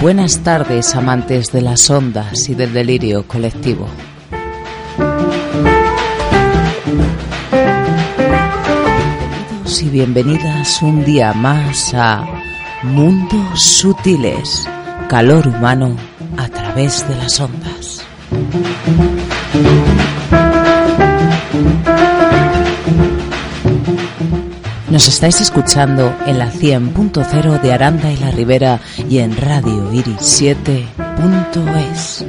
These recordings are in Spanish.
Buenas tardes, amantes de las ondas y del delirio colectivo. Bienvenidas un día más a Mundos Sutiles, calor humano a través de las ondas. Nos estáis escuchando en la 100.0 de Aranda y la Ribera y en Radio Iris 7.es.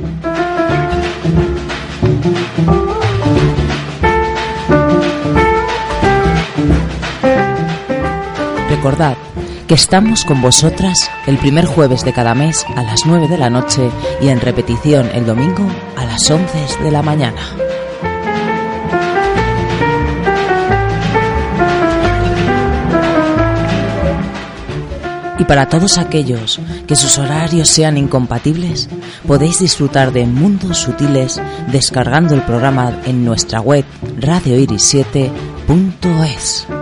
Recordad que estamos con vosotras el primer jueves de cada mes a las 9 de la noche y en repetición el domingo a las 11 de la mañana. Y para todos aquellos que sus horarios sean incompatibles, podéis disfrutar de Mundos Sutiles descargando el programa en nuestra web radioiris7.es.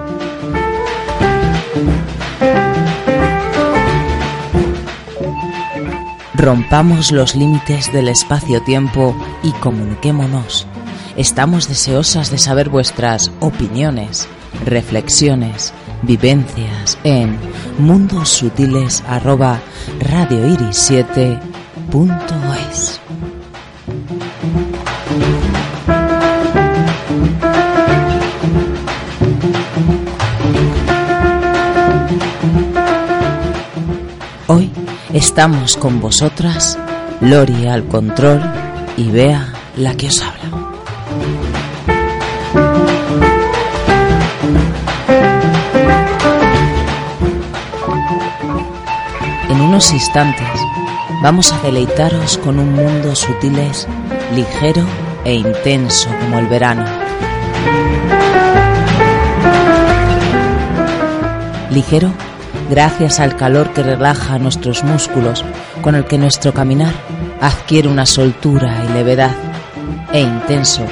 Rompamos los límites del espacio-tiempo y comuniquémonos. Estamos deseosas de saber vuestras opiniones, reflexiones, vivencias en mundosutiles@radioiris7.es. estamos con vosotras, Lori al control y Bea la que os habla. En unos instantes vamos a deleitaros con un mundo sutiles, ligero e intenso como el verano. Ligero gracias al calor que relaja nuestros músculos, con el que nuestro caminar adquiere una soltura y levedad, e intenso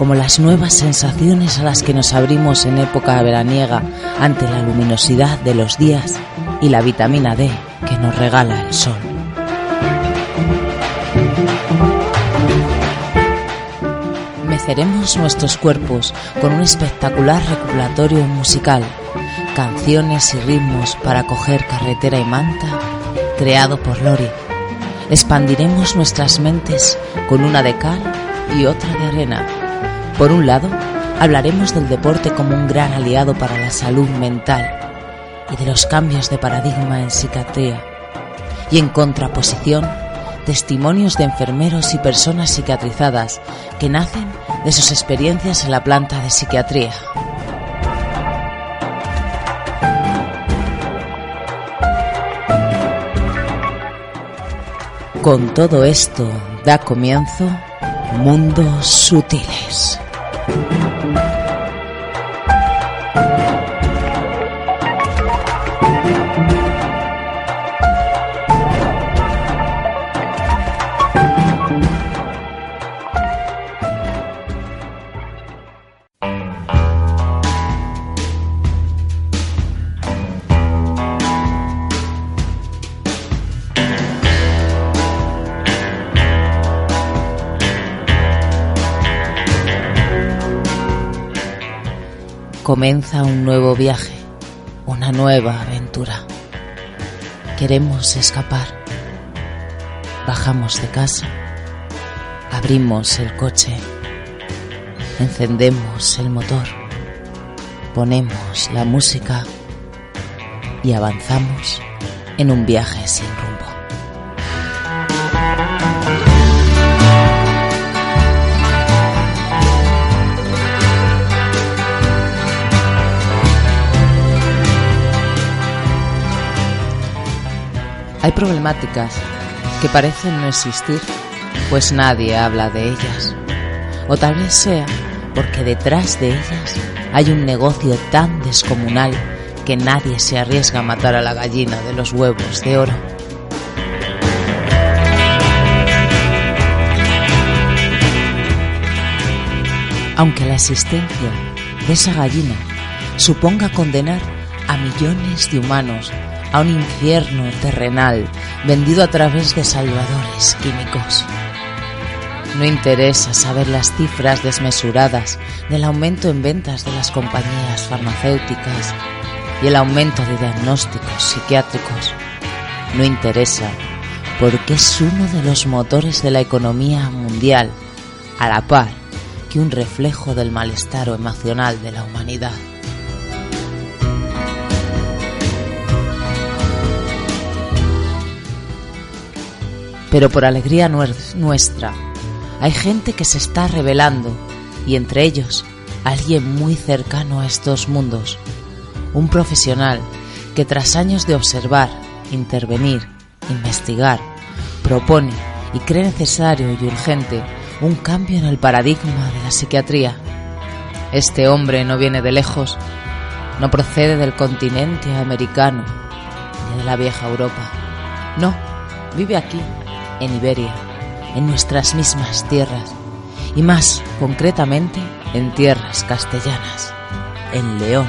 como las nuevas sensaciones a las que nos abrimos en época veraniega ante la luminosidad de los días y la vitamina D que nos regala el sol. Meceremos nuestros cuerpos con un espectacular recuperatorio musical, canciones y ritmos para coger carretera y manta, creado por Lori. Expandiremos nuestras mentes con una de cal y otra de arena. Por un lado, hablaremos del deporte como un gran aliado para la salud mental y de los cambios de paradigma en psiquiatría. Y en contraposición, testimonios de enfermeros y personas psiquiatrizadas que nacen de sus experiencias en la planta de psiquiatría. Con todo esto da comienzo Mundos Sutiles. Comienza un nuevo viaje, una nueva aventura. Queremos escapar. Bajamos de casa, abrimos el coche, encendemos el motor, ponemos la música y avanzamos en un viaje sin Hay problemáticas que parecen no existir, pues nadie habla de ellas. O tal vez sea porque detrás de ellas hay un negocio tan descomunal que nadie se arriesga a matar a la gallina de los huevos de oro. Aunque la existencia de esa gallina suponga condenar a millones de humanos a un infierno terrenal vendido a través de salvadores químicos. No interesa saber las cifras desmesuradas del aumento en ventas de las compañías farmacéuticas y el aumento de diagnósticos psiquiátricos. No interesa porque es uno de los motores de la economía mundial, a la par que un reflejo del malestar emocional de la humanidad. Pero por alegría nuestra, hay gente que se está revelando y entre ellos alguien muy cercano a estos mundos, un profesional que tras años de observar, intervenir, investigar, propone y cree necesario y urgente un cambio en el paradigma de la psiquiatría. Este hombre no viene de lejos, no procede del continente americano ni de la vieja Europa. No, vive aquí, en Iberia, en nuestras mismas tierras y más concretamente en tierras castellanas, en León.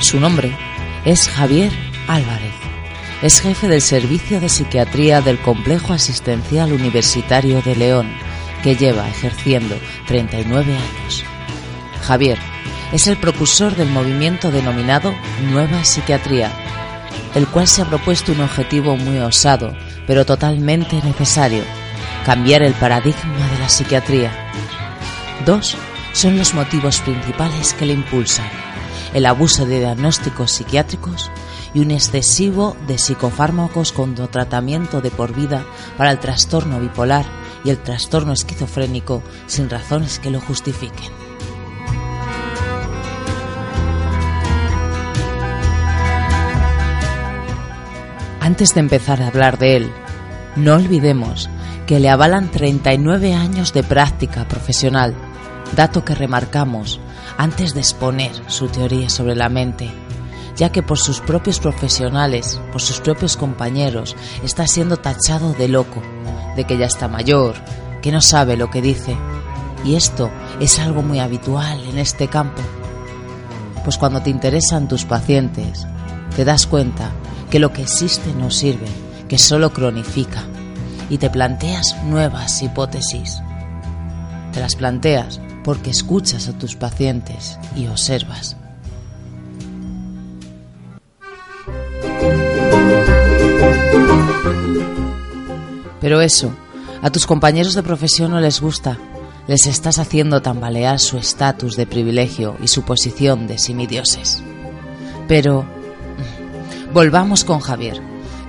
Su nombre es Javier Álvarez. Es jefe del Servicio de Psiquiatría del Complejo Asistencial Universitario de León, que lleva ejerciendo 39 años. Javier es el precursor del movimiento denominado Nueva Psiquiatría, el cual se ha propuesto un objetivo muy osado, pero totalmente necesario, cambiar el paradigma de la psiquiatría. Dos son los motivos principales que le impulsan, el abuso de diagnósticos psiquiátricos y un excesivo de psicofármacos con tratamiento de por vida para el trastorno bipolar y el trastorno esquizofrénico sin razones que lo justifiquen. Antes de empezar a hablar de él, no olvidemos que le avalan 39 años de práctica profesional, dato que remarcamos antes de exponer su teoría sobre la mente, ya que por sus propios profesionales, por sus propios compañeros, está siendo tachado de loco, de que ya está mayor, que no sabe lo que dice. Y esto es algo muy habitual en este campo. Pues cuando te interesan tus pacientes, te das cuenta que lo que existe no sirve, que solo cronifica, y te planteas nuevas hipótesis. Te las planteas porque escuchas a tus pacientes y observas. Pero eso, a tus compañeros de profesión no les gusta. Les estás haciendo tambalear su estatus de privilegio y su posición de semidioses. Pero Volvamos con Javier,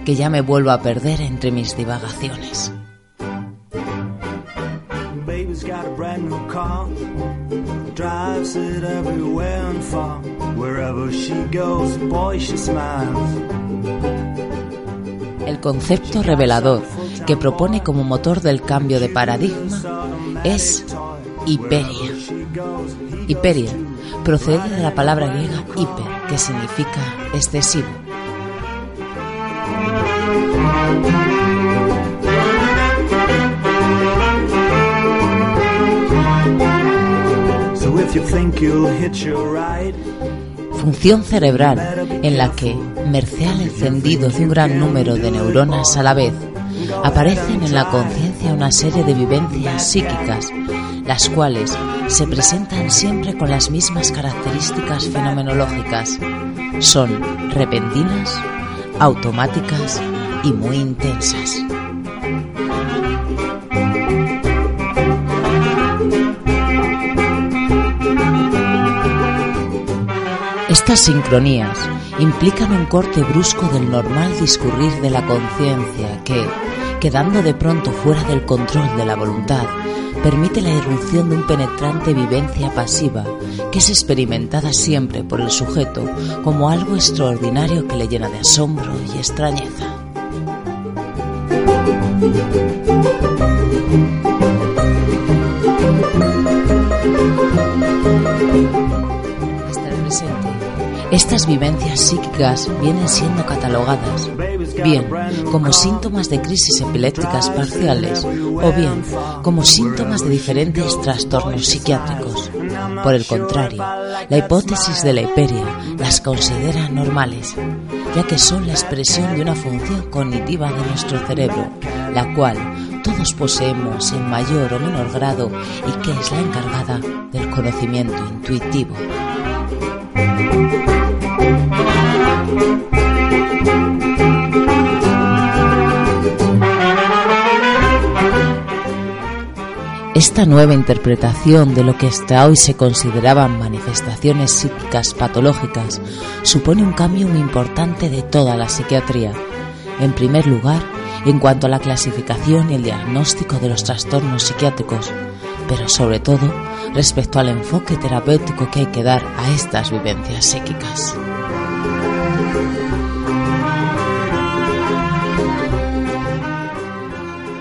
que ya me vuelvo a perder entre mis divagaciones. El concepto revelador que propone como motor del cambio de paradigma es Hiperia. Hiperia procede de la palabra griega hiper, que significa excesivo Función cerebral en la que, merced al encendido de un gran número de neuronas a la vez, aparecen en la conciencia una serie de vivencias psíquicas, las cuales se presentan siempre con las mismas características fenomenológicas. Son repentinas, automáticas y muy intensas. Estas sincronías implican un corte brusco del normal discurrir de la conciencia que, quedando de pronto fuera del control de la voluntad, permite la irrupción de un penetrante vivencia pasiva que es experimentada siempre por el sujeto como algo extraordinario que le llena de asombro y extrañeza. Estas vivencias psíquicas vienen siendo catalogadas bien como síntomas de crisis epilépticas parciales o bien como síntomas de diferentes trastornos psiquiátricos. Por el contrario, la hipótesis de la hiperia las considera normales, ya que son la expresión de una función cognitiva de nuestro cerebro, la cual todos poseemos en mayor o menor grado y que es la encargada del conocimiento intuitivo. Esta nueva interpretación de lo que hasta hoy se consideraban manifestaciones psíquicas patológicas supone un cambio muy importante de toda la psiquiatría. En primer lugar, en cuanto a la clasificación y el diagnóstico de los trastornos psiquiátricos, pero sobre todo respecto al enfoque terapéutico que hay que dar a estas vivencias psíquicas.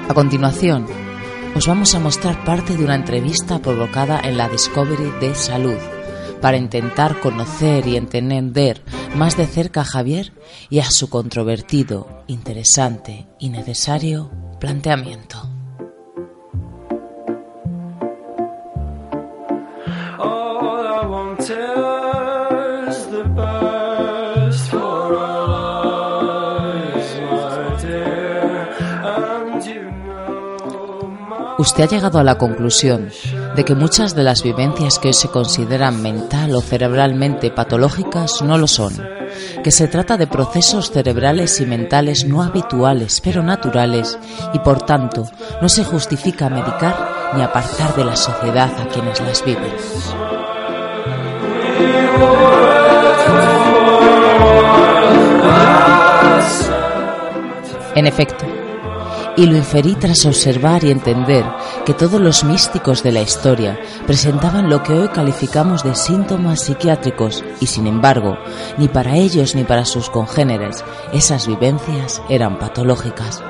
A continuación, os vamos a mostrar parte de una entrevista provocada en la Discovery de Salud para intentar conocer y entender más de cerca a Javier y a su controvertido, interesante y necesario planteamiento. Usted ha llegado a la conclusión de que muchas de las vivencias que hoy se consideran mental o cerebralmente patológicas no lo son, que se trata de procesos cerebrales y mentales no habituales pero naturales y por tanto no se justifica medicar ni apartar de la sociedad a quienes las viven. En efecto, y lo inferí tras observar y entender que todos los místicos de la historia presentaban lo que hoy calificamos de síntomas psiquiátricos y sin embargo, ni para ellos ni para sus congéneres esas vivencias eran patológicas.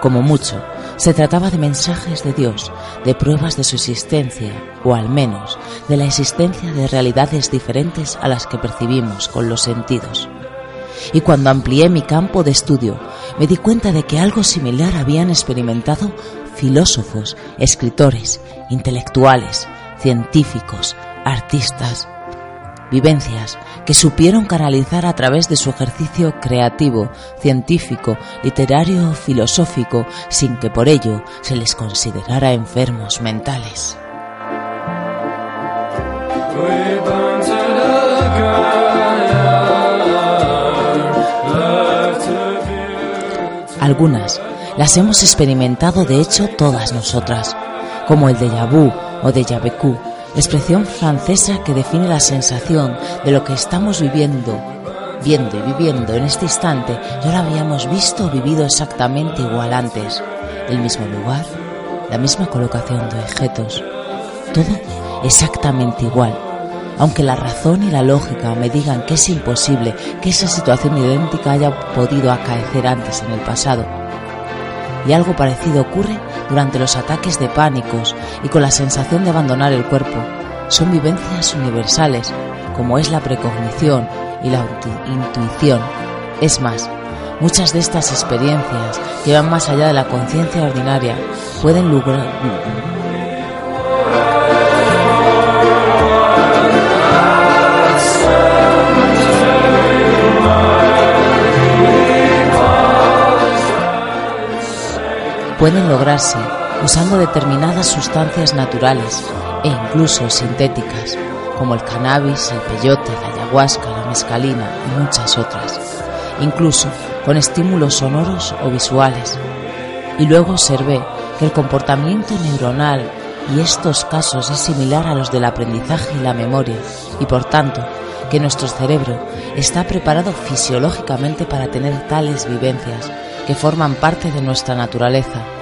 Como mucho, se trataba de mensajes de Dios, de pruebas de su existencia, o al menos de la existencia de realidades diferentes a las que percibimos con los sentidos y cuando amplié mi campo de estudio me di cuenta de que algo similar habían experimentado filósofos, escritores, intelectuales, científicos, artistas, vivencias que supieron canalizar a través de su ejercicio creativo, científico, literario o filosófico sin que por ello se les considerara enfermos mentales. Algunas las hemos experimentado de hecho todas nosotras, como el déjà vu o déjà vécu, expresión francesa que define la sensación de lo que estamos viviendo, viendo y viviendo en este instante, ya lo habíamos visto o vivido exactamente igual antes, el mismo lugar, la misma colocación de objetos, todo exactamente igual, aunque la razón y la lógica me digan que es imposible que esa situación idéntica haya podido acaecer antes en el pasado. Y algo parecido ocurre durante los ataques de pánicos y con la sensación de abandonar el cuerpo. Son vivencias universales, como es la precognición y la intuición. Es más, muchas de estas experiencias que van más allá de la conciencia ordinaria pueden lograr pueden lograrse usando determinadas sustancias naturales e incluso sintéticas, como el cannabis, el peyote, la ayahuasca, la mescalina y muchas otras, incluso con estímulos sonoros o visuales. Y luego observé que el comportamiento neuronal y estos casos es similar a los del aprendizaje y la memoria, y por tanto que nuestro cerebro está preparado fisiológicamente para tener tales vivencias que forman parte de nuestra naturaleza.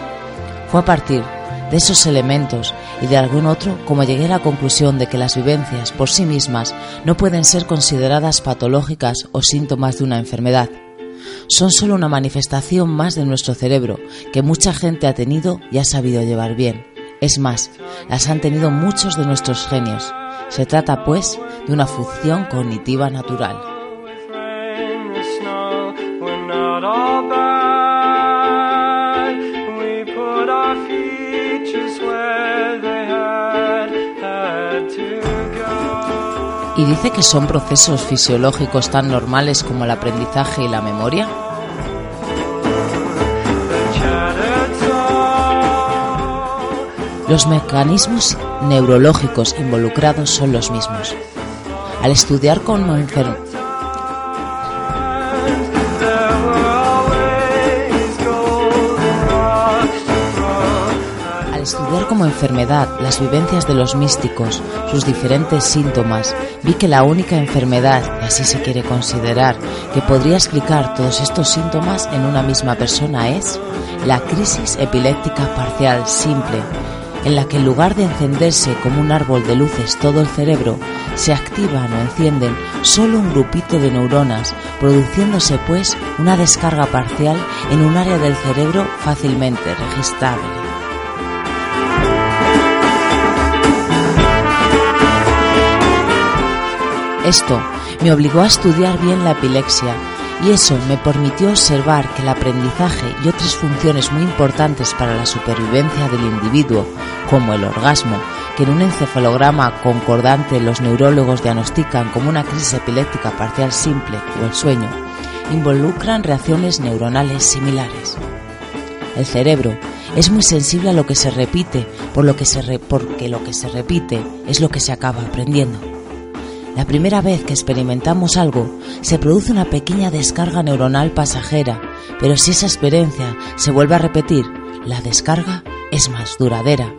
Fue a partir de esos elementos y de algún otro como llegué a la conclusión de que las vivencias por sí mismas no pueden ser consideradas patológicas o síntomas de una enfermedad. Son solo una manifestación más de nuestro cerebro que mucha gente ha tenido y ha sabido llevar bien. Es más, las han tenido muchos de nuestros genios. Se trata, pues, de una función cognitiva natural. ¿Y dice que son procesos fisiológicos tan normales como el aprendizaje y la memoria? Los mecanismos neurológicos involucrados son los mismos. Al estudiar cómo, estudiar como enfermedad las vivencias de los místicos, sus diferentes síntomas, vi que la única enfermedad, y así se quiere considerar, que podría explicar todos estos síntomas en una misma persona es la crisis epiléptica parcial simple, en la que en lugar de encenderse como un árbol de luces todo el cerebro, se activan o encienden solo un grupito de neuronas, produciéndose pues una descarga parcial en un área del cerebro fácilmente registrable. Esto me obligó a estudiar bien la epilepsia y eso me permitió observar que el aprendizaje y otras funciones muy importantes para la supervivencia del individuo, como el orgasmo, que en un encefalograma concordante los neurólogos diagnostican como una crisis epiléptica parcial simple o el sueño, involucran reacciones neuronales similares. El cerebro es muy sensible a lo que se repite, por lo que porque lo que se repite es lo que se acaba aprendiendo. La primera vez que experimentamos algo, se produce una pequeña descarga neuronal pasajera, pero si esa experiencia se vuelve a repetir, la descarga es más duradera.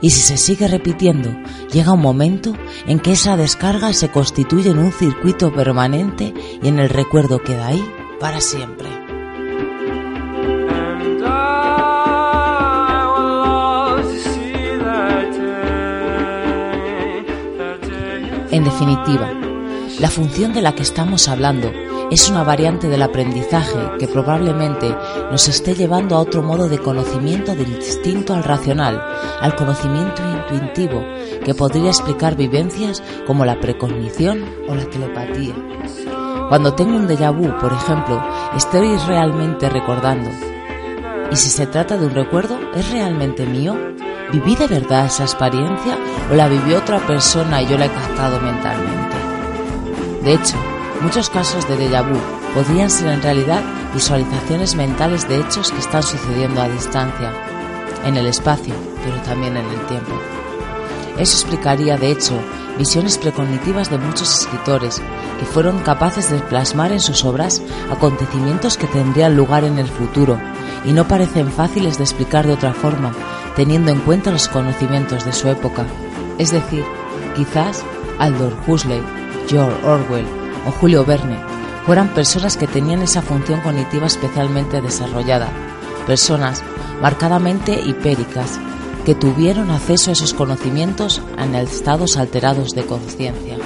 Y si se sigue repitiendo, llega un momento en que esa descarga se constituye en un circuito permanente y en el recuerdo queda ahí para siempre. En definitiva, la función de la que estamos hablando es una variante del aprendizaje que probablemente nos esté llevando a otro modo de conocimiento distinto al racional, al conocimiento intuitivo, que podría explicar vivencias como la precognición o la telepatía. Cuando tengo un déjà vu, por ejemplo, estoy realmente recordando. Y si se trata de un recuerdo, ¿es realmente mío? ¿Viví de verdad esa experiencia o la vivió otra persona y yo la he captado mentalmente? De hecho, muchos casos de déjà vu podrían ser en realidad visualizaciones mentales de hechos que están sucediendo a distancia, en el espacio, pero también en el tiempo. Eso explicaría, de hecho, visiones precognitivas de muchos escritores que fueron capaces de plasmar en sus obras acontecimientos que tendrían lugar en el futuro y no parecen fáciles de explicar de otra forma teniendo en cuenta los conocimientos de su época, es decir, quizás Aldous Huxley, George Orwell o Julio Verne fueran personas que tenían esa función cognitiva especialmente desarrollada, personas marcadamente hipéricas que tuvieron acceso a esos conocimientos en estados alterados de conciencia.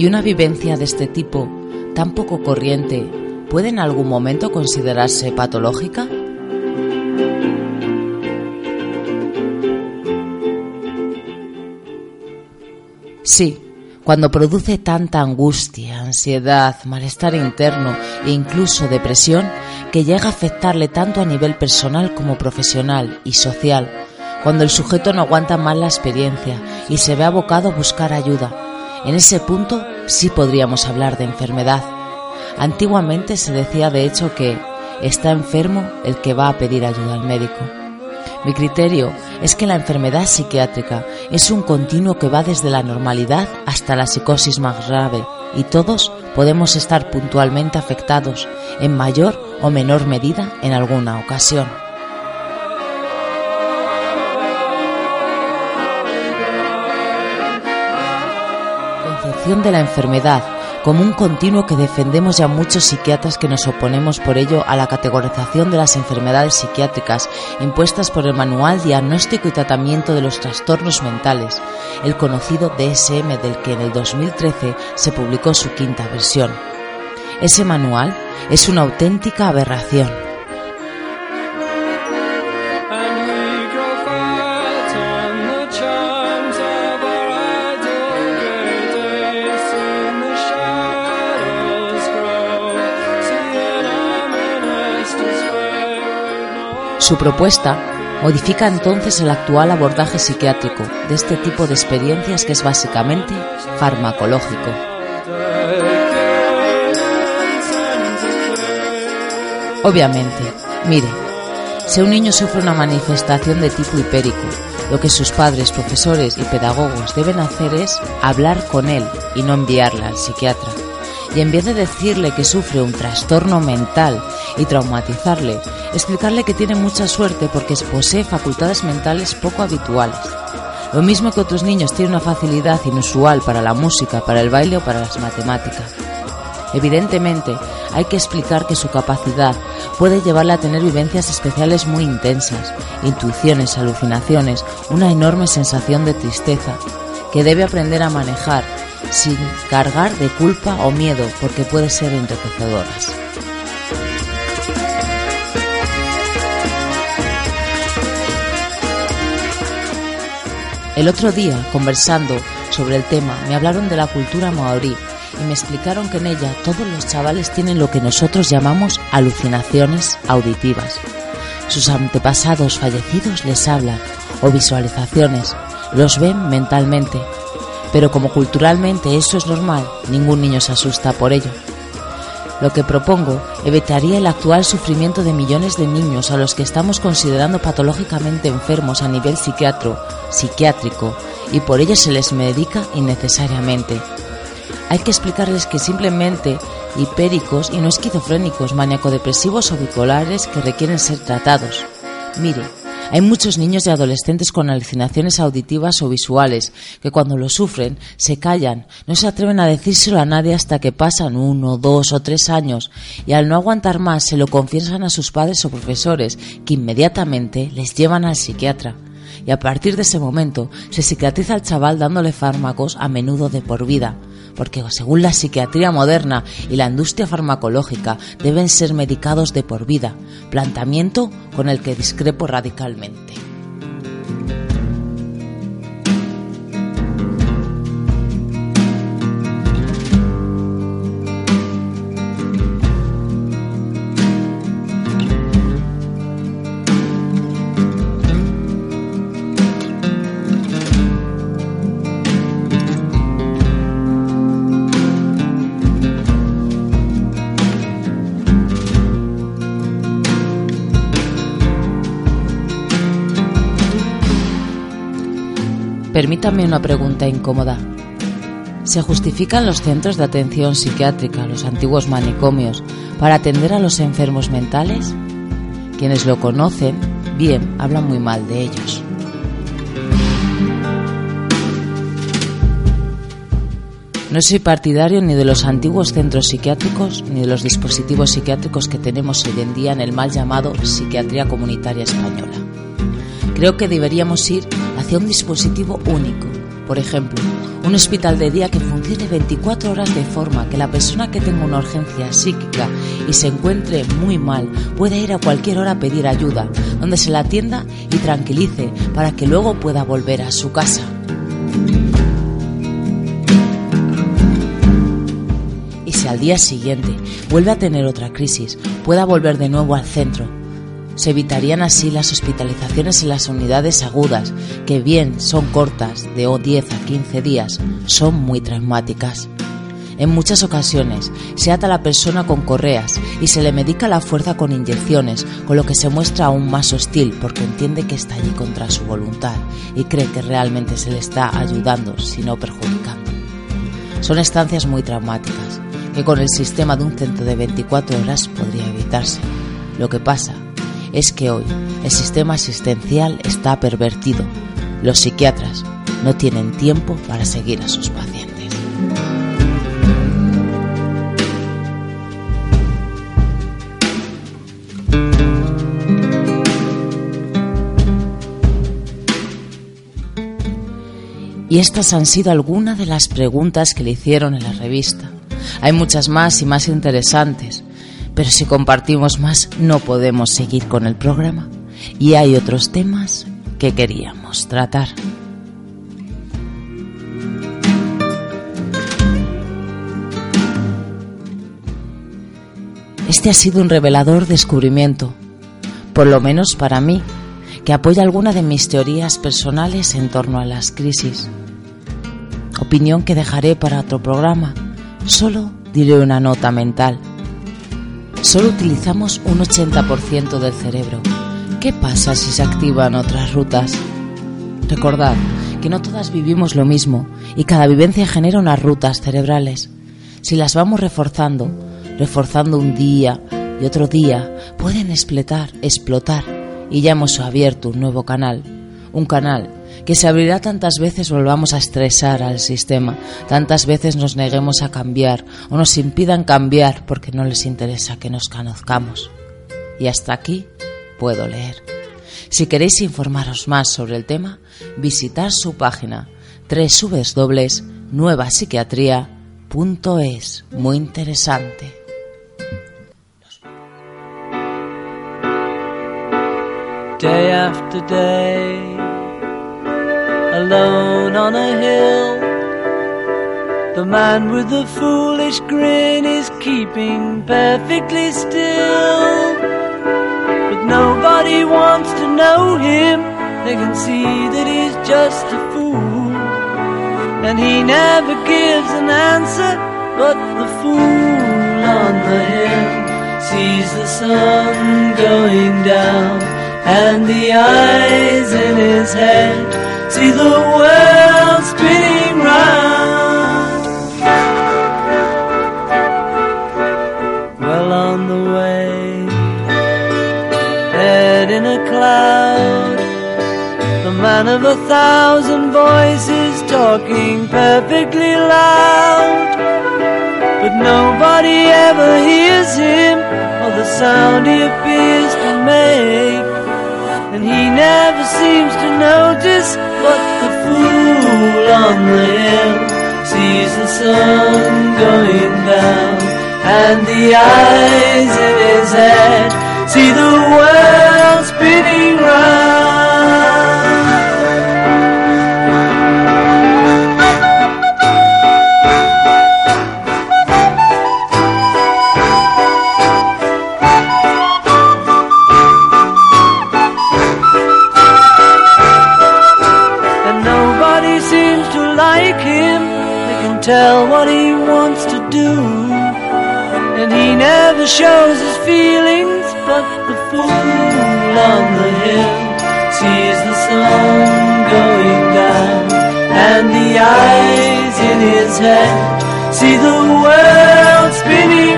¿Y una vivencia de este tipo, tan poco corriente, puede en algún momento considerarse patológica? Sí, cuando produce tanta angustia, ansiedad, malestar interno e incluso depresión que llega a afectarle tanto a nivel personal como profesional y social, cuando el sujeto no aguanta más la experiencia y se ve abocado a buscar ayuda. En ese punto sí podríamos hablar de enfermedad. Antiguamente se decía de hecho que está enfermo el que va a pedir ayuda al médico. Mi criterio es que la enfermedad psiquiátrica es un continuo que va desde la normalidad hasta la psicosis más grave y todos podemos estar puntualmente afectados en mayor o menor medida en alguna ocasión. De la enfermedad como un continuo que defendemos ya muchos psiquiatras que nos oponemos por ello a la categorización de las enfermedades psiquiátricas impuestas por el Manual Diagnóstico y Tratamiento de los Trastornos Mentales, el conocido DSM del que en el 2013 se publicó su quinta versión. Ese manual es una auténtica aberración Su propuesta modifica entonces el actual abordaje psiquiátrico de este tipo de experiencias que es básicamente farmacológico. Obviamente, mire, si un niño sufre una manifestación de tipo hipérico, lo que sus padres, profesores y pedagogos deben hacer es hablar con él y no enviarla al psiquiatra y en vez de decirle que sufre un trastorno mental y traumatizarle, explicarle que tiene mucha suerte porque posee facultades mentales poco habituales. Lo mismo que otros niños tienen una facilidad inusual para la música, para el baile o para las matemáticas. Evidentemente, hay que explicar que su capacidad puede llevarle a tener vivencias especiales muy intensas, intuiciones, alucinaciones, una enorme sensación de tristeza, que debe aprender a manejar sin cargar de culpa o miedo porque puede ser enriquecedoras. El otro día, conversando sobre el tema, me hablaron de la cultura maorí y me explicaron que en ella todos los chavales tienen lo que nosotros llamamos alucinaciones auditivas. Sus antepasados fallecidos les hablan o visualizaciones, los ven mentalmente pero como culturalmente eso es normal, ningún niño se asusta por ello. Lo que propongo evitaría el actual sufrimiento de millones de niños a los que estamos considerando patológicamente enfermos a nivel psiquiatro, psiquiátrico y por ello se les medica innecesariamente. Hay que explicarles que simplemente hipéricos y no esquizofrénicos, maníaco-depresivos o bipolares que requieren ser tratados. Mire, hay muchos niños y adolescentes con alucinaciones auditivas o visuales que cuando lo sufren se callan, no se atreven a decírselo a nadie hasta que pasan uno, dos o tres años. Y al no aguantar más se lo confiesan a sus padres o profesores que inmediatamente les llevan al psiquiatra. Y a partir de ese momento se psiquiatriza al chaval dándole fármacos a menudo de por vida porque según la psiquiatría moderna y la industria farmacológica deben ser medicados de por vida, planteamiento con el que discrepo radicalmente. Permítame una pregunta incómoda. ¿Se justifican los centros de atención psiquiátrica, los antiguos manicomios, para atender a los enfermos mentales? Quienes lo conocen, bien, hablan muy mal de ellos. No soy partidario ni de los antiguos centros psiquiátricos ni de los dispositivos psiquiátricos que tenemos hoy en día en el mal llamado psiquiatría comunitaria española. Creo que deberíamos ir un dispositivo único. Por ejemplo, un hospital de día que funcione 24 horas de forma que la persona que tenga una urgencia psíquica y se encuentre muy mal pueda ir a cualquier hora a pedir ayuda, donde se la atienda y tranquilice para que luego pueda volver a su casa. Y si al día siguiente vuelve a tener otra crisis, pueda volver de nuevo al centro Se evitarían así las hospitalizaciones en las unidades agudas, que bien son cortas, de 10 a 15 días, son muy traumáticas. En muchas ocasiones se ata a la persona con correas y se le medica la fuerza con inyecciones, con lo que se muestra aún más hostil porque entiende que está allí contra su voluntad y cree que realmente se le está ayudando, si no perjudicando. Son estancias muy traumáticas que con el sistema de un centro de 24 horas podría evitarse. Lo que pasa es que hoy el sistema asistencial está pervertido. Los psiquiatras no tienen tiempo para seguir a sus pacientes. Y estas han sido algunas de las preguntas que le hicieron en la revista. Hay muchas más y más interesantes, pero si compartimos más no podemos seguir con el programa. Y hay otros temas que queríamos tratar. Este ha sido un revelador descubrimiento, por lo menos para mí, que apoya alguna de mis teorías personales en torno a las crisis. Opinión que dejaré para otro programa. Solo diré una nota mental. Solo utilizamos un 80% del cerebro. ¿Qué pasa si se activan otras rutas? Recordad que no todas vivimos lo mismo y cada vivencia genera unas rutas cerebrales. Si las vamos reforzando, reforzando un día y otro día, pueden explotar, explotar y ya hemos abierto un nuevo canal, un canal que se abrirá tantas veces volvamos a estresar al sistema, tantas veces nos neguemos a cambiar o nos impidan cambiar porque no les interesa que nos conozcamos. Y hasta aquí puedo leer. Si queréis informaros más sobre el tema, visitar su página www.nuevapsiquiatría.es. Muy interesante. Day after day alone on a hill. The man with the foolish grin is keeping perfectly still. But nobody wants to know him, they can see that he's just a fool. And he never gives an answer, but the fool on the hill sees the sun going down and the eyes in his head see the world spinning round. Well on the way, head in a cloud, the man of a thousand voices talking perfectly loud. But nobody ever hears him or the sound he appears to make. And he never seems to notice but the fool on the hill sees the sun going down, and the eyes in his head see the world spinning tell what he wants to do. And he never shows his feelings, but the fool on the hill sees the sun going down. And the eyes in his head see the world spinning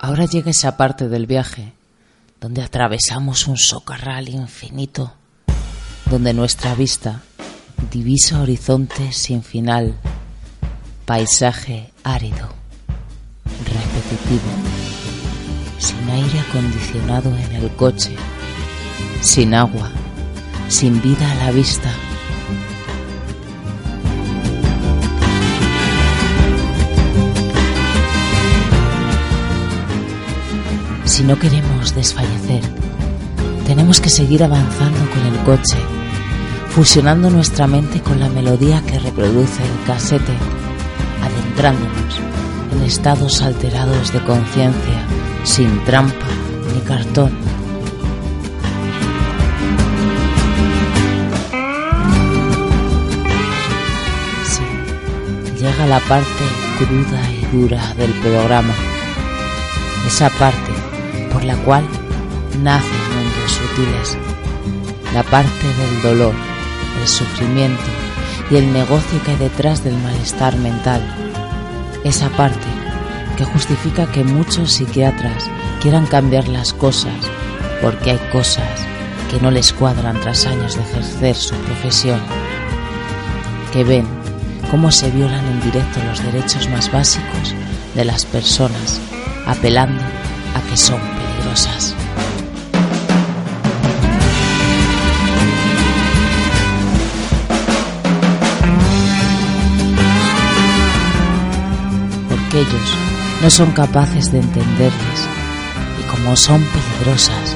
Ahora llega esa parte del viaje donde atravesamos un socarral infinito, donde nuestra vista divisa horizontes sin final, paisaje árido, repetitivo, sin aire acondicionado en el coche, sin agua, sin vida a la vista. Si no queremos desfallecer, tenemos que seguir avanzando con el coche, fusionando nuestra mente con la melodía que reproduce el casete, en estados alterados de conciencia, sin trampa ni cartón. Sí, llega la parte cruda y dura del programa, esa parte por la cual nacen mundos sutiles, la parte del dolor, el sufrimiento y el negocio que hay detrás del malestar mental, esa parte que justifica que muchos psiquiatras quieran cambiar las cosas porque hay cosas que no les cuadran tras años de ejercer su profesión, que ven cómo se violan en directo los derechos más básicos de las personas, apelando a que son peligrosas. Porque ellos no son capaces de entenderles y como son peligrosas,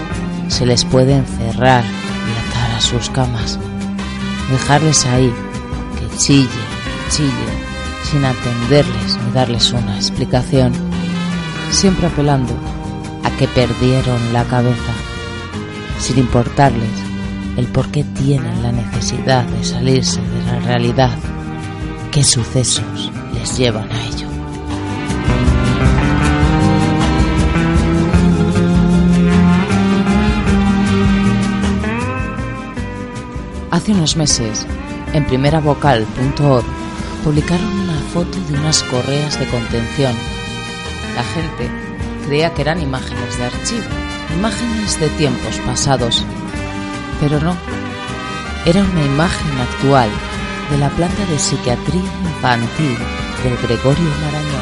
se les puede encerrar y atar a sus camas, dejarles ahí que chille, chille, sin atenderles ni darles una explicación, siempre apelando a que perdieron la cabeza, sin importarles el por qué tienen la necesidad de salirse de la realidad, qué sucesos les llevan a ello. Hace unos meses, en primeravocal.org, publicaron una foto de unas correas de contención. La gente creía que eran imágenes de archivo, imágenes de tiempos pasados. Pero no, era una imagen actual de la planta de psiquiatría infantil del Gregorio Marañón.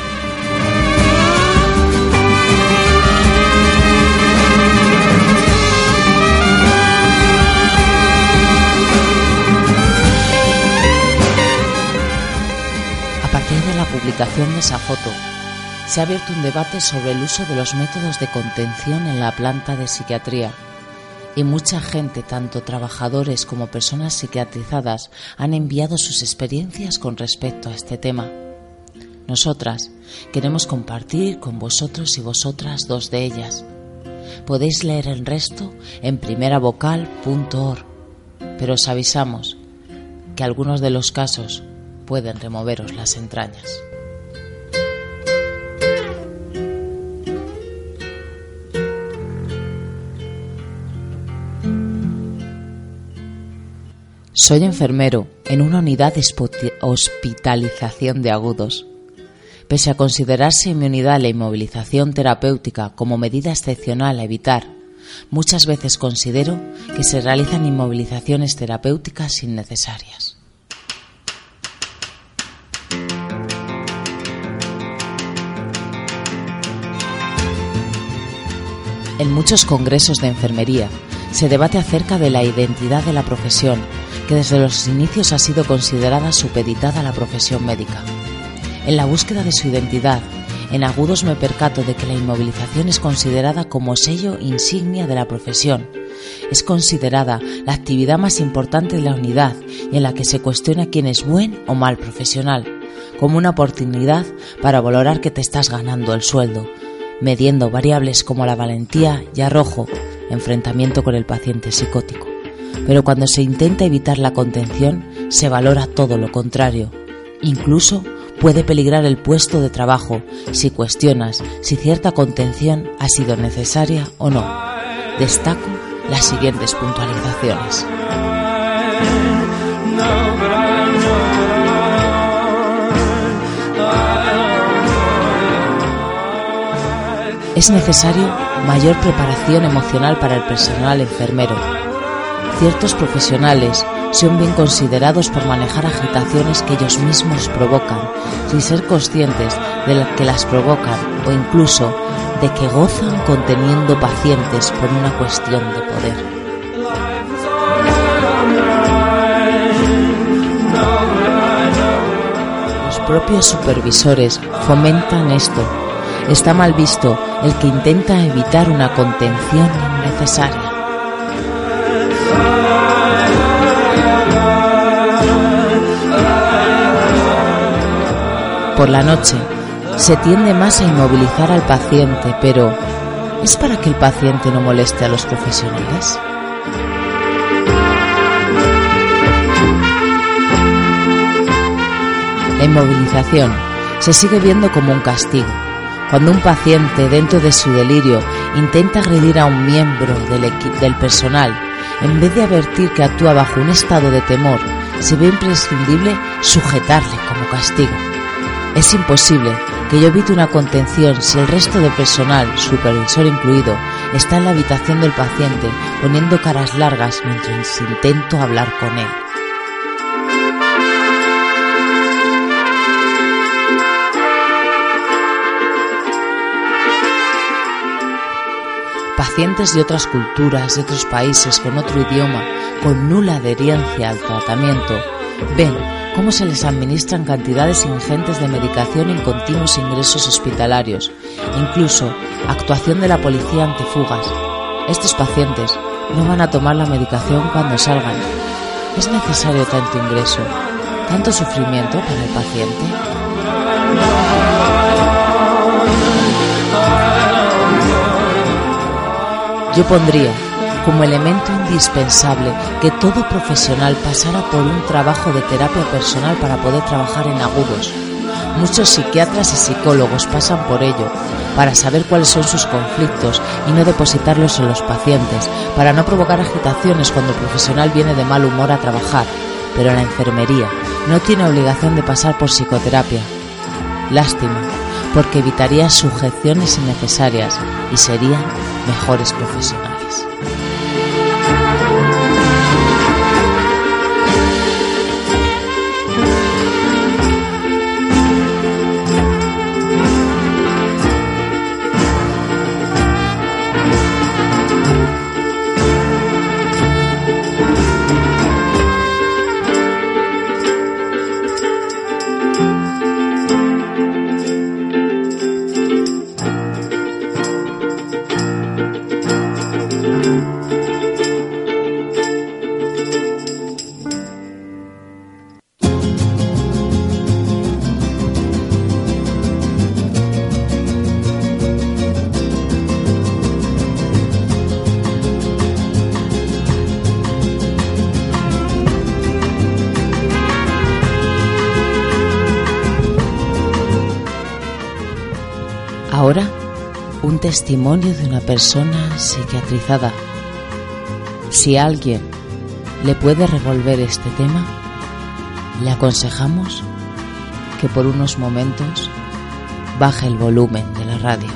Publicación de esa foto, se ha abierto un debate sobre el uso de los métodos de contención en la planta de psiquiatría. Y mucha gente, tanto trabajadores como personas psiquiatrizadas, han enviado sus experiencias con respecto a este tema. Nosotras queremos compartir con vosotros y vosotras dos de ellas. Podéis leer el resto en primeravocal.org, pero os avisamos que algunos de los casos pueden removeros las entrañas. Soy enfermero en una unidad de hospitalización de agudos. Pese a considerarse mi unidad la inmovilización terapéutica como medida excepcional a evitar, muchas veces considero que se realizan inmovilizaciones terapéuticas innecesarias. En muchos congresos de enfermería se debate acerca de la identidad de la profesión, que desde los inicios ha sido considerada supeditada a la profesión médica. En la búsqueda de su identidad, en agudos me percato de que la inmovilización es considerada como sello insignia de la profesión. Es considerada la actividad más importante de la unidad y en la que se cuestiona quién es buen o mal profesional, como una oportunidad para valorar que te estás ganando el sueldo, mediendo variables como la valentía y arrojo, enfrentamiento con el paciente psicótico. Pero cuando se intenta evitar la contención, se valora todo lo contrario. Incluso puede peligrar el puesto de trabajo si cuestionas si cierta contención ha sido necesaria o no. Destaco las siguientes puntualizaciones. Es necesario mayor preparación emocional para el personal enfermero. Ciertos profesionales son bien considerados por manejar agitaciones que ellos mismos provocan, sin ser conscientes de que las provocan o incluso de que gozan conteniendo pacientes por una cuestión de poder. Los propios supervisores fomentan esto. Está mal visto el que intenta evitar una contención innecesaria. Por la noche se tiende más a inmovilizar al paciente, pero ¿es para que el paciente no moleste a los profesionales? La inmovilización se sigue viendo como un castigo. Cuando un paciente, dentro de su delirio, intenta agredir a un miembro del, del personal, en vez de advertir que actúa bajo un estado de temor, se ve imprescindible sujetarle como castigo. Es imposible que yo evite una contención si el resto del personal, supervisor incluido, está en la habitación del paciente poniendo caras largas mientras intento hablar con él. Pacientes de otras culturas, de otros países, con otro idioma, con nula adherencia al tratamiento, ven cómo se les administran cantidades ingentes de medicación en continuos ingresos hospitalarios, incluso actuación de la policía ante fugas. Estos pacientes no van a tomar la medicación cuando salgan. ¿Es necesario tanto ingreso, tanto sufrimiento para el paciente? Yo pondría como elemento indispensable que todo profesional pasara por un trabajo de terapia personal para poder trabajar en agudos. Muchos psiquiatras y psicólogos pasan por ello, para saber cuáles son sus conflictos y no depositarlos en los pacientes, para no provocar agitaciones cuando el profesional viene de mal humor a trabajar, pero la enfermería no tiene obligación de pasar por psicoterapia. Lástima, porque evitaría sujeciones innecesarias y serían mejores profesionales. Testimonio de una persona psiquiatrizada. Si alguien le puede revolver este tema, le aconsejamos que por unos momentos baje el volumen de la radio.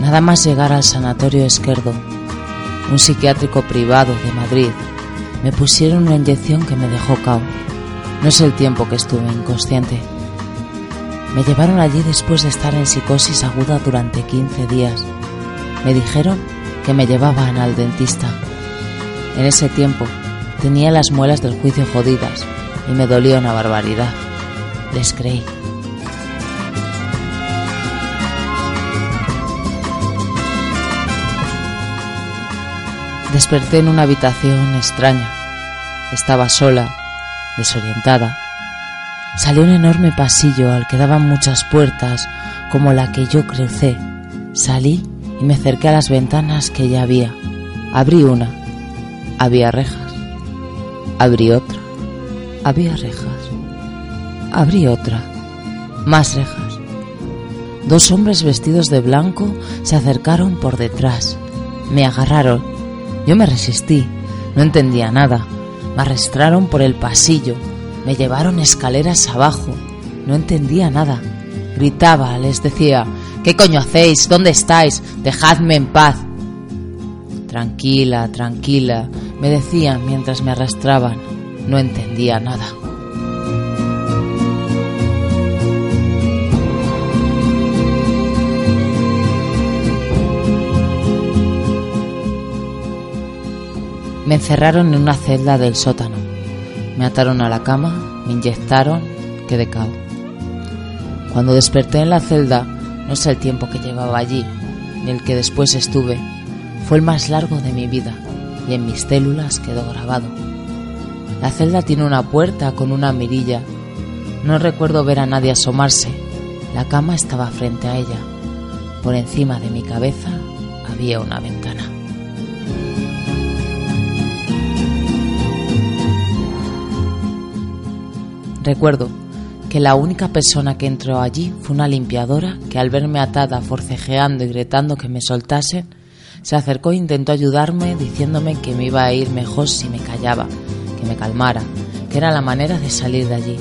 Nada más llegar al Sanatorio Esquerdo, un psiquiátrico privado de Madrid, me pusieron una inyección que me dejó cao. No es el tiempo que estuve inconsciente. Me llevaron allí después de estar en psicosis aguda durante 15 días. Me dijeron que me llevaban al dentista. En ese tiempo tenía las muelas del juicio jodidas y me dolía una barbaridad. Les creí. Desperté en una habitación extraña. Estaba sola, desorientada. Salí un enorme pasillo al que daban muchas puertas, como la que yo crucé. Salí y me acerqué a las ventanas que ya había. Abrí una. Había rejas. Abrí otra. Había rejas. Abrí otra. Más rejas. Dos hombres vestidos de blanco se acercaron por detrás. Me agarraron yo me resistí, no entendía nada. Me arrastraron por el pasillo, me llevaron escaleras abajo. No entendía nada. Gritaba, les decía, ¿qué coño hacéis? ¿Dónde estáis? Dejadme en paz. Tranquila, tranquila, me decían mientras me arrastraban. No entendía nada. Me encerraron en una celda del sótano. Me ataron a la cama, me inyectaron, quedé cao. Cuando desperté en la celda, no sé el tiempo que llevaba allí, ni el que después estuve. Fue el más largo de mi vida y en mis células quedó grabado. La celda tiene una puerta con una mirilla. No recuerdo ver a nadie asomarse. La cama estaba frente a ella. Por encima de mi cabeza había una ventana. Recuerdo que la única persona que entró allí fue una limpiadora que al verme atada, forcejeando y gritando que me soltasen, se acercó e intentó ayudarme diciéndome que me iba a ir mejor si me callaba, que me calmara, que era la manera de salir de allí.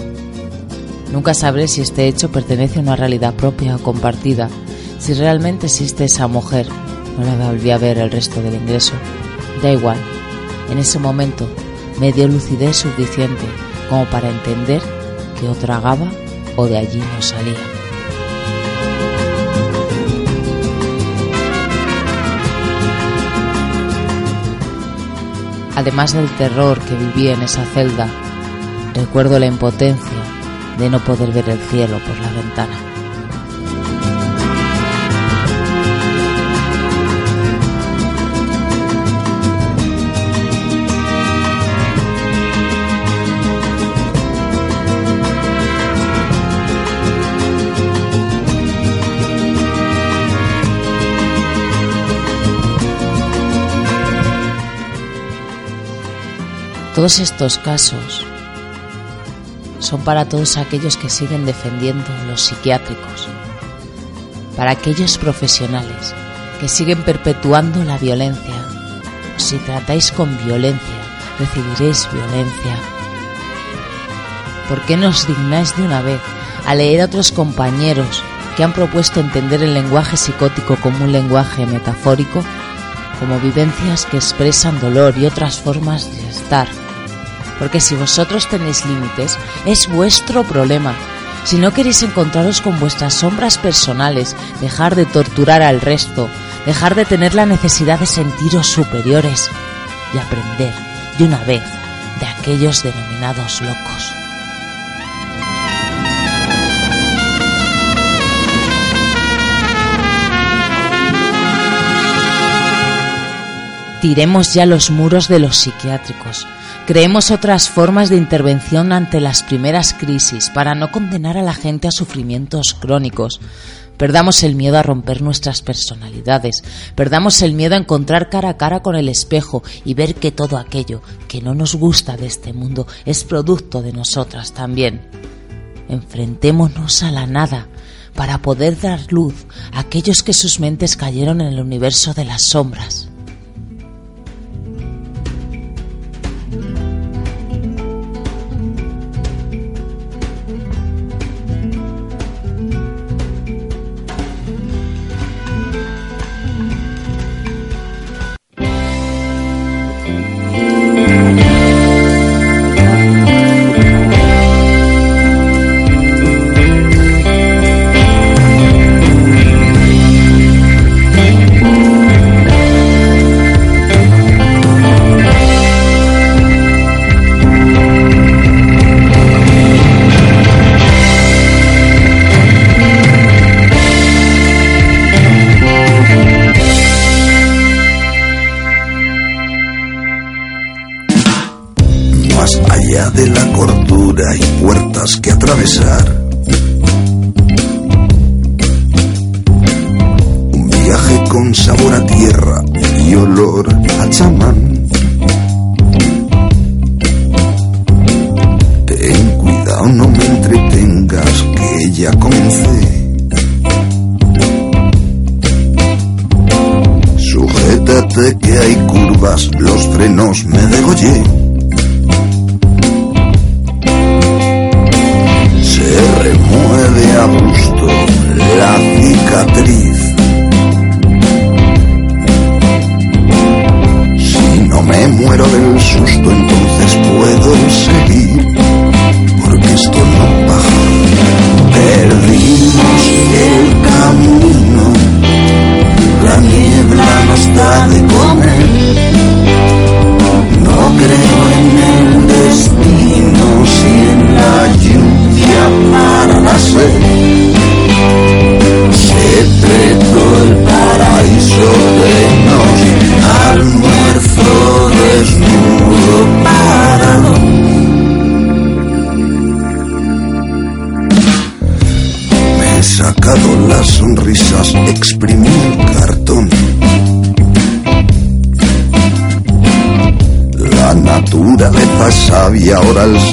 Nunca sabré si este hecho pertenece a una realidad propia o compartida, si realmente existe esa mujer. No la volví a ver el resto del ingreso. Da igual. En ese momento me dio lucidez suficiente para entender que o tragaba o de allí no salía. Además del terror que viví en esa celda, recuerdo la impotencia de no poder ver el cielo por la ventana. Todos estos casos son para todos aquellos que siguen defendiendo los psiquiátricos, para aquellos profesionales que siguen perpetuando la violencia. Si tratáis con violencia, recibiréis violencia. ¿Por qué no os dignáis de una vez a leer a otros compañeros que han propuesto entender el lenguaje psicótico como un lenguaje metafórico, como vivencias que expresan dolor y otras formas de estar? Porque si vosotros tenéis límites, es vuestro problema. Si no queréis encontraros con vuestras sombras personales, dejar de torturar al resto, dejar de tener la necesidad de sentiros superiores y aprender de una vez de aquellos denominados locos. Tiremos ya los muros de los psiquiátricos, Creemos otras formas de intervención ante las primeras crisis para no condenar a la gente a sufrimientos crónicos. Perdamos el miedo a romper nuestras personalidades, perdamos el miedo a encontrar cara a cara con el espejo y ver que todo aquello que no nos gusta de este mundo es producto de nosotras también. Enfrentémonos a la nada para poder dar luz a aquellos que sus mentes cayeron en el universo de las sombras.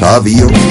Sabio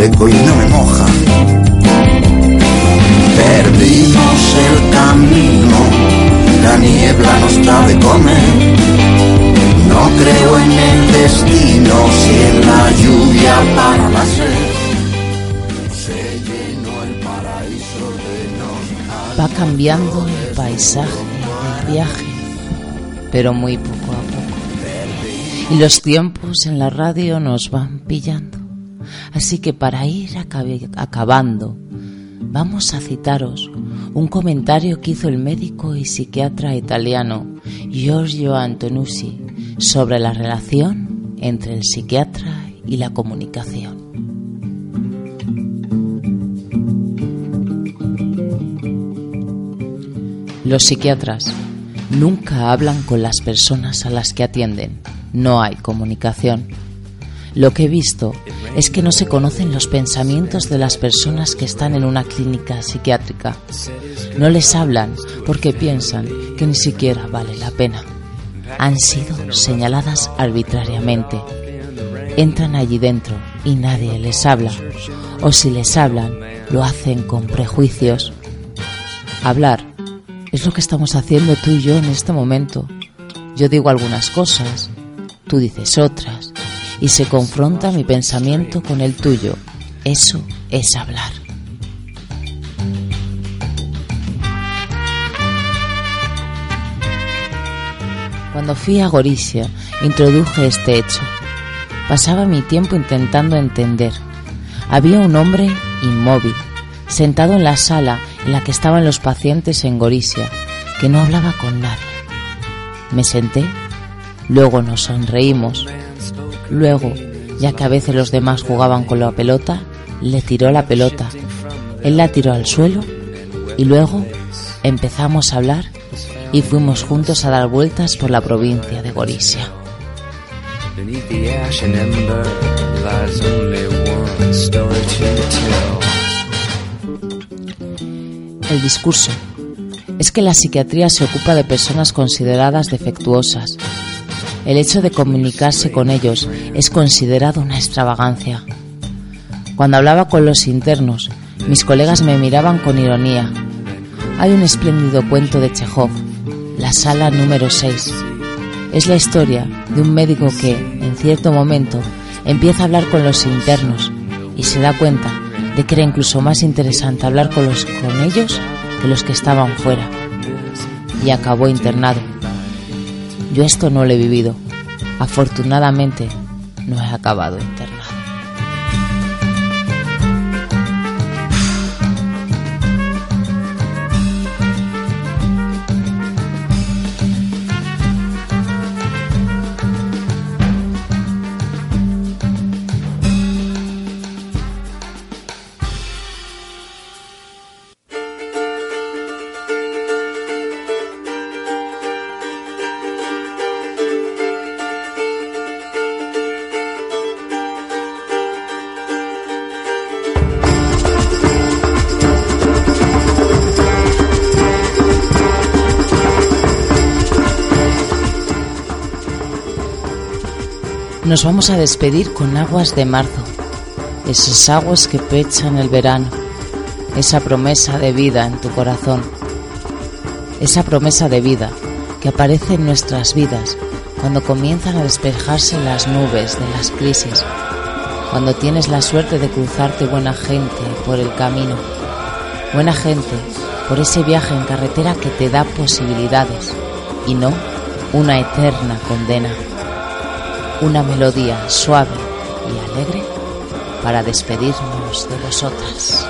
seco y no me moja. Perdimos el camino, la niebla nos da de comer. No creo en el destino, si en la lluvia para la sed. Se llenó el paraíso de nos. Va cambiando el paisaje del viaje, pero muy poco a poco. Y los tiempos en la radio nos van pillando. Así que para ir acabando, vamos a citaros un comentario que hizo el médico y psiquiatra italiano Giorgio Antonucci sobre la relación entre el psiquiatra y la comunicación. Los psiquiatras nunca hablan con las personas a las que atienden. No hay comunicación. Lo que he visto es que no se conocen los pensamientos de las personas que están en una clínica psiquiátrica. No les hablan porque piensan que ni siquiera vale la pena. Han sido señaladas arbitrariamente. Entran allí dentro y nadie les habla. O si les hablan, lo hacen con prejuicios. Hablar es lo que estamos haciendo tú y yo en este momento. Yo digo algunas cosas, tú dices otras, y se confronta mi pensamiento con el tuyo. Eso es hablar. Cuando fui a Gorizia, introduje este hecho. Pasaba mi tiempo intentando entender. Había un hombre inmóvil, sentado en la sala en la que estaban los pacientes en Gorizia, que no hablaba con nadie. Me senté, luego nos sonreímos, luego, ya que a veces los demás jugaban con la pelota, le tiró la pelota, él la tiró al suelo y luego empezamos a hablar y fuimos juntos a dar vueltas por la provincia de Gorizia. El discurso es que la psiquiatría se ocupa de personas consideradas defectuosas. El hecho de comunicarse con ellos es considerado una extravagancia. Cuando hablaba con los internos, mis colegas me miraban con ironía. Hay un espléndido cuento de Chekhov, La sala número 6. Es la historia de un médico que, en cierto momento, empieza a hablar con los internos y se da cuenta de que era incluso más interesante hablar con, los, con ellos que los que estaban fuera. Y acabó internado. Yo esto no lo he vivido. Afortunadamente, no he acabado internado. Nos vamos a despedir con aguas de marzo, esas aguas que pechan el verano, esa promesa de vida en tu corazón, esa promesa de vida que aparece en nuestras vidas cuando comienzan a despejarse las nubes de las crisis, cuando tienes la suerte de cruzarte buena gente por el camino, buena gente por ese viaje en carretera que te da posibilidades y no una eterna condena una melodía suave y alegre para despedirnos de vosotras.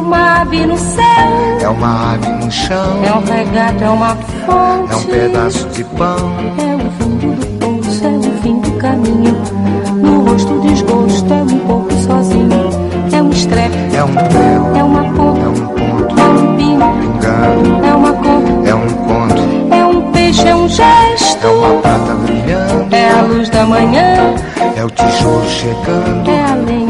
É uma ave no céu. É uma ave no chão. É um regato, é uma fonte. É um pedaço de pão. É o fundo do poço, é o fim do caminho. No rosto desgosto, é um pouco sozinho. É um estrepe. É um prego. É uma ponta. É um ponto. É um pino. Pingando. É uma conta. É um conto. É um peixe, é um gesto. É uma prata brilhando. É a luz da manhã. É o tijolo chegando. É a lenha,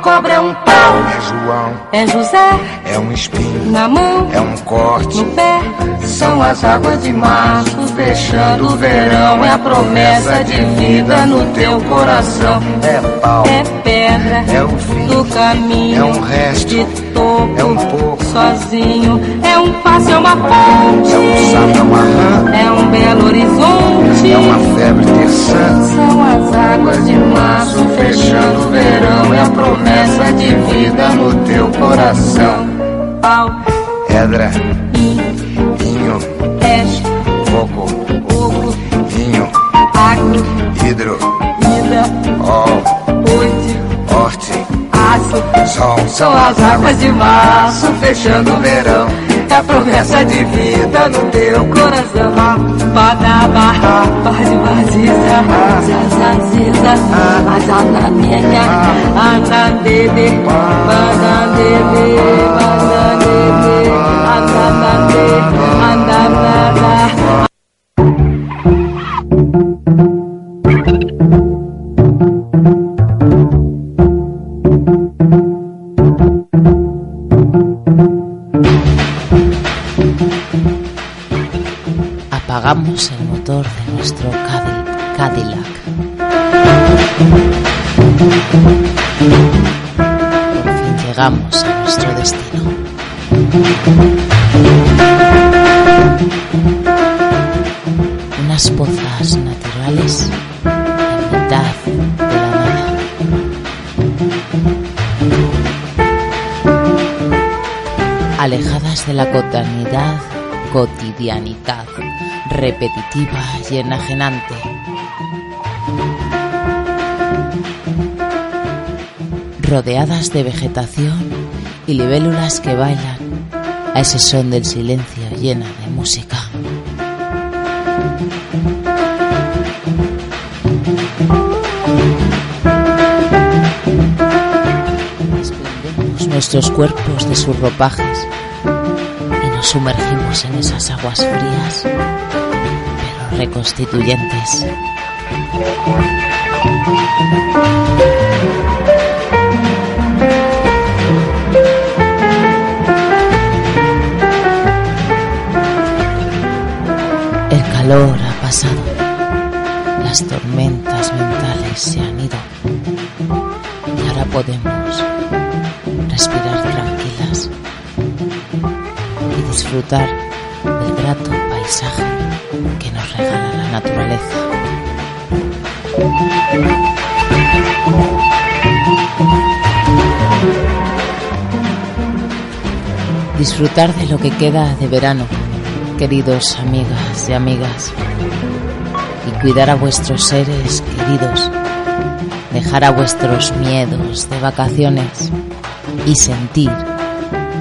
Cobra, é um pau, É João, é José na mão, é um corte. no pé. São as águas de março fechando o verão, é a promessa de vida no teu coração. É pau, É pedra, é o fim do caminho. É um resto, de topo, é um pouco, sozinho. É um passo, é uma ponte. é um sapo, é uma rã, É um belo horizonte. é uma febre terçã. São as águas de março fechando o verão. É a promessa de vida no teu coração. Pau, Pedra, vinho, vinho, peixe, fogo, fogo, vinho, água, hidro, vida, ol, oite, horte, aço. sol. São as águas de março fechando o verão. É a promessa de vida no teu coração. Badabarra, badibaziza, zazaziza, azananenha, banandede, ananande, ananada. Apagamos el motor de nuestro Cadil- Cadillac. Unas pozas naturales mitad de la nada. alejadas de la cotidianidad, cotidianidad repetitiva y enajenante. Rodeadas de vegetación y libélulas que bailan a ese son del silencio llena de música. Desprendemos nuestros cuerpos de sus ropajes y nos sumergimos en esas aguas frías, pero reconstituyentes. Calor ha pasado, las tormentas mentales se han ido. Y ahora podemos respirar tranquilas y disfrutar del grato paisaje que nos regala la naturaleza. Disfrutar de lo que queda de verano, queridos amigas y amigas, y cuidar a vuestros seres queridos, dejar a vuestros miedos de vacaciones y sentir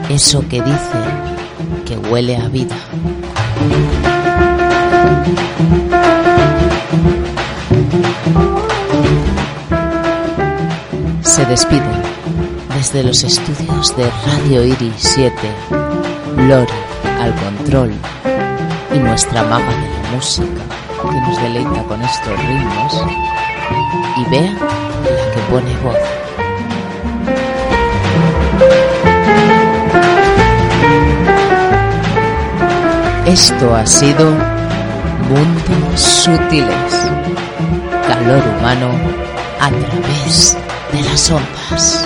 eso que dice que huele a vida. Se despiden desde los estudios de Radio Iris 7, Lori al control y nuestra maga de la música que nos deleita con estos ritmos y Bea la que pone voz. Esto ha sido Mundos Sutiles, calor humano a través de las ondas.